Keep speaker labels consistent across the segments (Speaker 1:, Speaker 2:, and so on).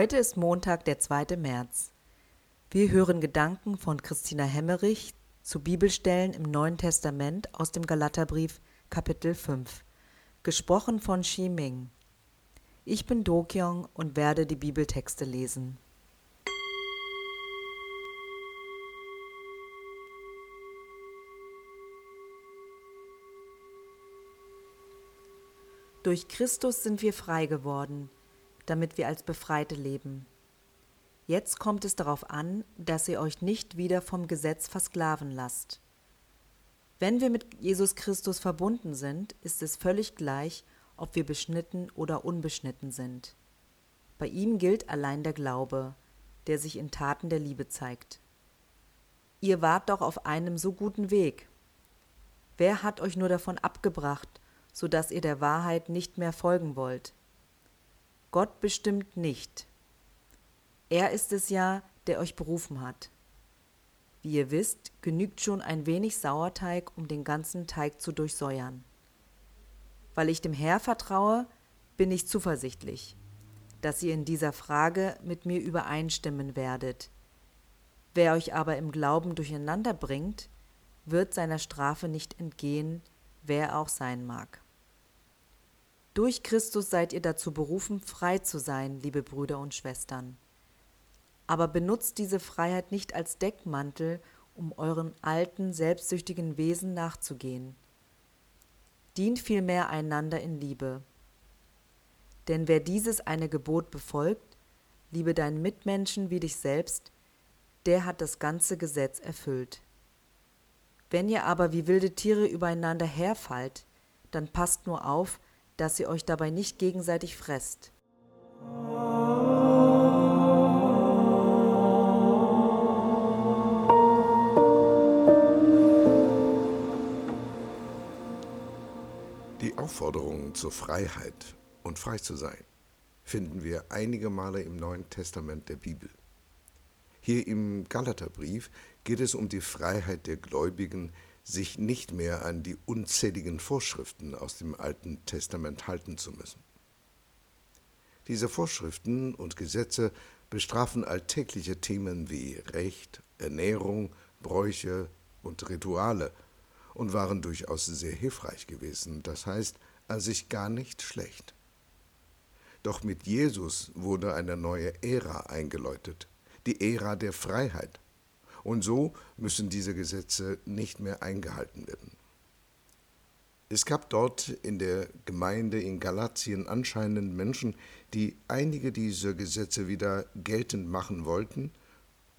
Speaker 1: Heute ist Montag, der 2. März. Wir hören Gedanken von Christina Hemmerich zu Bibelstellen im Neuen Testament aus dem Galaterbrief Kapitel 5. Gesprochen von Xi Ming. Ich bin Dokyong und werde die Bibeltexte lesen. Durch Christus sind wir frei geworden, damit wir als Befreite leben. Jetzt kommt es darauf an, dass ihr euch nicht wieder vom Gesetz versklaven lasst. Wenn wir mit Jesus Christus verbunden sind, ist es völlig gleich, ob wir beschnitten oder unbeschnitten sind. Bei ihm gilt allein der Glaube, der sich in Taten der Liebe zeigt. Ihr wart doch auf einem so guten Weg. Wer hat euch nur davon abgebracht, so dass ihr der Wahrheit nicht mehr folgen wollt. Gott bestimmt nicht. Er ist es ja, der euch berufen hat. Wie ihr wisst, genügt schon ein wenig Sauerteig, um den ganzen Teig zu durchsäuern. Weil ich dem Herr vertraue, bin ich zuversichtlich, dass ihr in dieser Frage mit mir übereinstimmen werdet. Wer euch aber im Glauben durcheinander bringt, wird seiner Strafe nicht entgehen, wer auch sein mag. Durch Christus seid ihr dazu berufen, frei zu sein, liebe Brüder und Schwestern. Aber benutzt diese Freiheit nicht als Deckmantel, um euren alten, selbstsüchtigen Wesen nachzugehen. Dient vielmehr einander in Liebe. Denn wer dieses eine Gebot befolgt, liebe deinen Mitmenschen wie dich selbst, der hat das ganze Gesetz erfüllt. Wenn ihr aber wie wilde Tiere übereinander herfallt, dann passt nur auf, dass ihr euch dabei nicht gegenseitig fresst.
Speaker 2: Die Aufforderung zur Freiheit und frei zu sein finden wir einige Male im Neuen Testament der Bibel. Hier im Galaterbrief geht es um die Freiheit der Gläubigen, sich nicht mehr an die unzähligen Vorschriften aus dem Alten Testament halten zu müssen. Diese Vorschriften und Gesetze bestrafen alltägliche Themen wie Recht, Ernährung, Bräuche und Rituale und waren durchaus sehr hilfreich gewesen, das heißt an sich gar nicht schlecht. Doch mit Jesus wurde eine neue Ära eingeläutet, die Ära der Freiheit und so müssen diese Gesetze nicht mehr eingehalten werden. Es gab dort in der Gemeinde in Galatien anscheinend Menschen, die einige dieser Gesetze wieder geltend machen wollten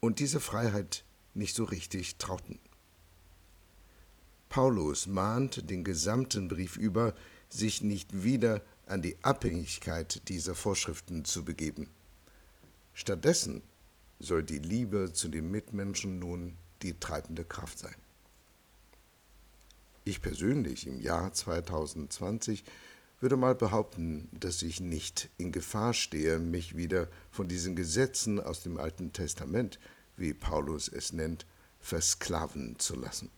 Speaker 2: und diese Freiheit nicht so richtig trauten. Paulus mahnt den gesamten Brief über, sich nicht wieder an die Abhängigkeit dieser Vorschriften zu begeben. Stattdessen soll die Liebe zu den Mitmenschen nun die treibende Kraft sein. Ich persönlich im Jahr 2020 würde mal behaupten, dass ich nicht in Gefahr stehe, mich wieder von diesen Gesetzen aus dem Alten Testament, wie Paulus es nennt, versklaven zu lassen.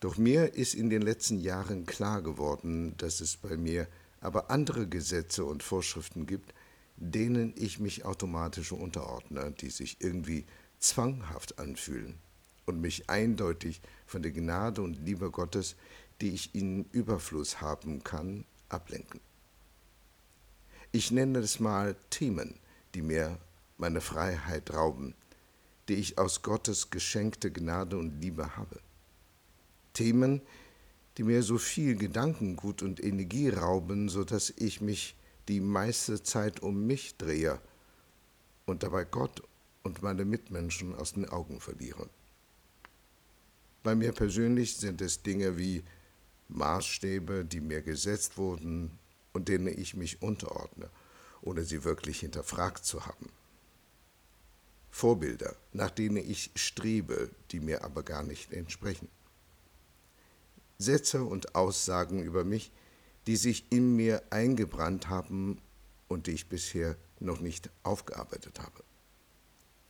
Speaker 2: Doch mir ist in den letzten Jahren klar geworden, dass es bei mir aber andere Gesetze und Vorschriften gibt, denen ich mich automatisch unterordne, die sich irgendwie zwanghaft anfühlen und mich eindeutig von der Gnade und Liebe Gottes, die ich in Überfluss haben kann, ablenken. Ich nenne es mal Themen, die mir meine Freiheit rauben, die ich aus Gottes geschenkte Gnade und Liebe habe. Themen, die mir so viel Gedankengut und Energie rauben, so dass ich mich die meiste Zeit um mich drehe und dabei Gott und meine Mitmenschen aus den Augen verliere. Bei mir persönlich sind es Dinge wie Maßstäbe, die mir gesetzt wurden und denen ich mich unterordne, ohne sie wirklich hinterfragt zu haben. Vorbilder, nach denen ich strebe, die mir aber gar nicht entsprechen. Sätze und Aussagen über mich, die sich in mir eingebrannt haben und die ich bisher noch nicht aufgearbeitet habe.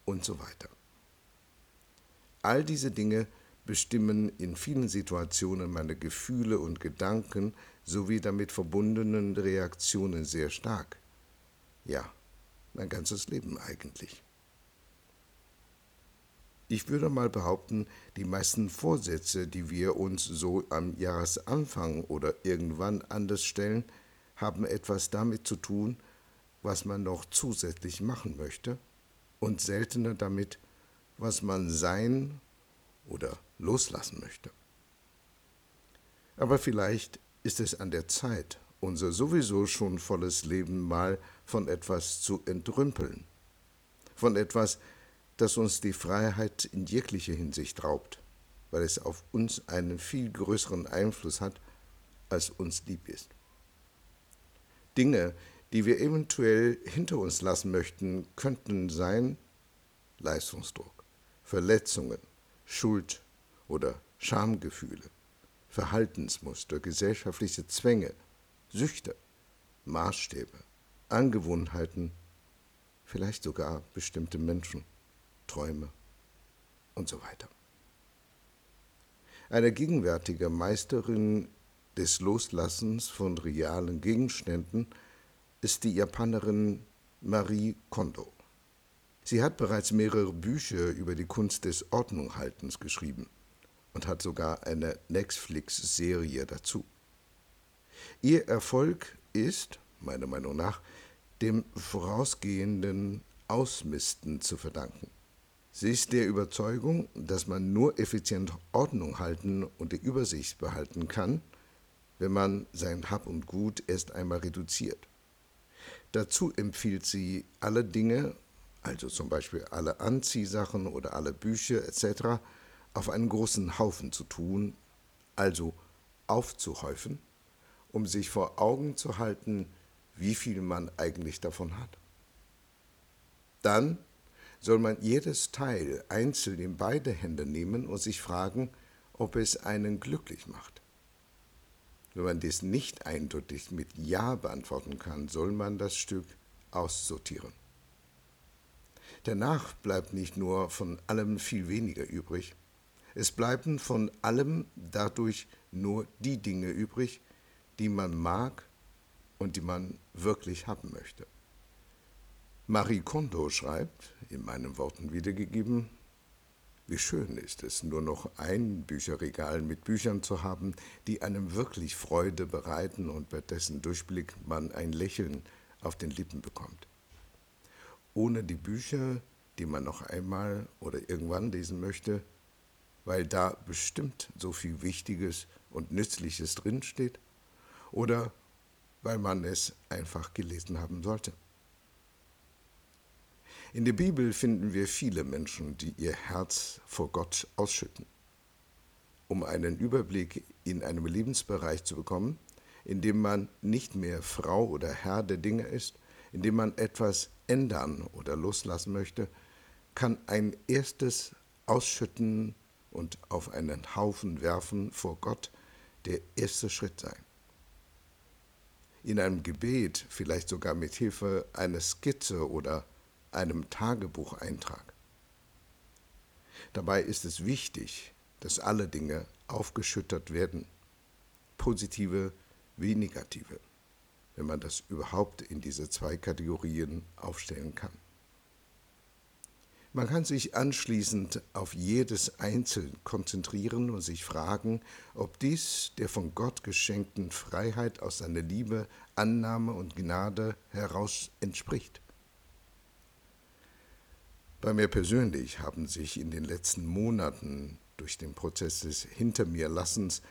Speaker 2: Und so weiter. All diese Dinge bestimmen in vielen Situationen meine Gefühle und Gedanken sowie damit verbundenen Reaktionen sehr stark. Ja, mein ganzes Leben eigentlich. Ich würde mal behaupten, die meisten Vorsätze, die wir uns so am Jahresanfang oder irgendwann anders stellen, haben etwas damit zu tun, was man noch zusätzlich machen möchte und seltener damit, was man sein oder loslassen möchte. Aber vielleicht ist es an der Zeit, unser sowieso schon volles Leben mal von etwas zu entrümpeln, von etwas, das uns die Freiheit in jeglicher Hinsicht raubt, weil es auf uns einen viel größeren Einfluss hat, als uns lieb ist. Dinge, die wir eventuell hinter uns lassen möchten, könnten sein Leistungsdruck, Verletzungen, Schuld oder Schamgefühle, Verhaltensmuster, gesellschaftliche Zwänge, Süchte, Maßstäbe, Angewohnheiten, vielleicht sogar bestimmte Menschen. Träume und so weiter. Eine gegenwärtige Meisterin des Loslassens von realen Gegenständen ist die Japanerin Marie Kondo. Sie hat bereits mehrere Bücher über die Kunst des Ordnunghaltens geschrieben und hat sogar eine Netflix-Serie dazu. Ihr Erfolg ist, meiner Meinung nach, dem vorausgehenden Ausmisten zu verdanken. Sie ist der Überzeugung, dass man nur effizient Ordnung halten und die Übersicht behalten kann, wenn man sein Hab und Gut erst einmal reduziert. Dazu empfiehlt sie, alle Dinge, also zum Beispiel alle Anziehsachen oder alle Bücher etc., auf einen großen Haufen zu tun, also aufzuhäufen, um sich vor Augen zu halten, wie viel man eigentlich davon hat. Dann soll man jedes Teil einzeln in beide Hände nehmen und sich fragen, ob es einen glücklich macht. Wenn man dies nicht eindeutig mit Ja beantworten kann, soll man das Stück aussortieren. Danach bleibt nicht nur von allem viel weniger übrig, es bleiben von allem dadurch nur die Dinge übrig, die man mag und die man wirklich haben möchte. Marie Kondo schreibt, in meinen Worten wiedergegeben, wie schön ist es, nur noch ein Bücherregal mit Büchern zu haben, die einem wirklich Freude bereiten und bei dessen Durchblick man ein Lächeln auf den Lippen bekommt. Ohne die Bücher, die man noch einmal oder irgendwann lesen möchte, weil da bestimmt so viel Wichtiges und Nützliches drinsteht, oder weil man es einfach gelesen haben sollte. In der Bibel finden wir viele Menschen, die ihr Herz vor Gott ausschütten. Um einen Überblick in einem Lebensbereich zu bekommen, in dem man nicht mehr Frau oder Herr der Dinge ist, in dem man etwas ändern oder loslassen möchte, kann ein erstes Ausschütten und auf einen Haufen werfen vor Gott der erste Schritt sein. In einem Gebet, vielleicht sogar mit Hilfe einer Skizze oder einem Tagebucheintrag. Dabei ist es wichtig, dass alle Dinge aufgeschüttert werden, positive wie negative, wenn man das überhaupt in diese zwei Kategorien aufstellen kann. Man kann sich anschließend auf jedes einzeln konzentrieren und sich fragen, ob dies der von Gott geschenkten Freiheit aus seiner Liebe, Annahme und Gnade heraus entspricht. Bei mir persönlich haben sich in den letzten Monaten durch den Prozess des Hinter mir Lassens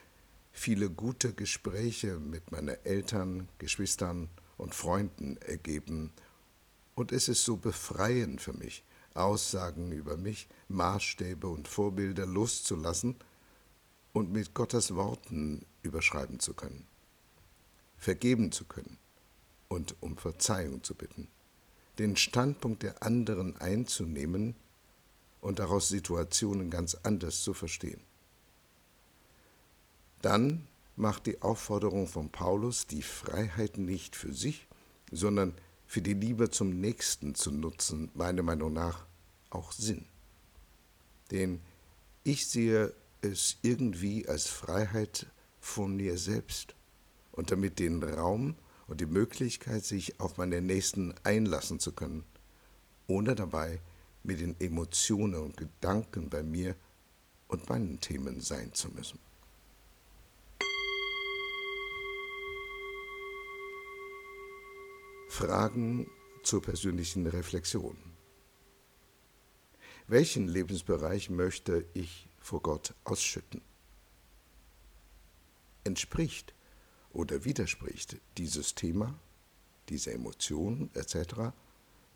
Speaker 2: viele gute Gespräche mit meinen Eltern, Geschwistern und Freunden ergeben, und es ist so befreiend für mich, Aussagen über mich, Maßstäbe und Vorbilder loszulassen und mit Gottes Worten überschreiben zu können, vergeben zu können und um Verzeihung zu bitten den Standpunkt der anderen einzunehmen und daraus Situationen ganz anders zu verstehen. Dann macht die Aufforderung von Paulus, die Freiheit nicht für sich, sondern für die Liebe zum Nächsten zu nutzen, meiner Meinung nach auch Sinn. Denn ich sehe es irgendwie als Freiheit von mir selbst und damit den Raum und die Möglichkeit, sich auf meine Nächsten einlassen zu können ohne dabei mit den Emotionen und Gedanken bei mir und meinen Themen sein zu müssen. Fragen zur persönlichen Reflexion. Welchen Lebensbereich möchte ich vor Gott ausschütten? Entspricht oder widerspricht dieses Thema, diese Emotion etc.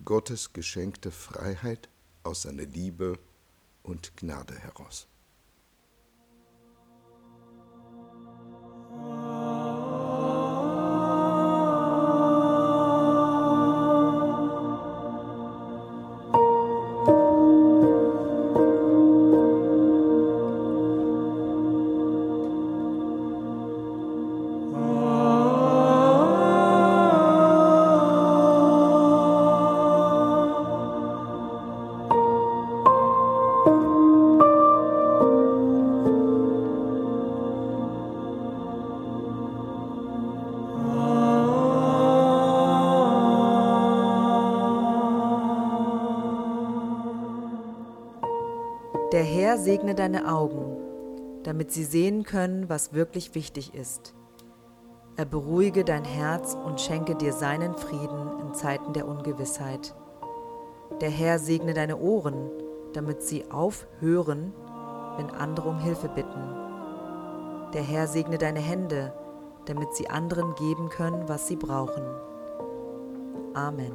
Speaker 2: Gottes geschenkte Freiheit aus seiner Liebe und Gnade heraus?
Speaker 1: Der Herr segne deine Augen, damit sie sehen können, was wirklich wichtig ist. Er beruhige dein Herz und schenke dir seinen Frieden in Zeiten der Ungewissheit. Der Herr segne deine Ohren, damit sie aufhören, wenn andere um Hilfe bitten. Der Herr segne deine Hände, damit sie anderen geben können, was sie brauchen. Amen.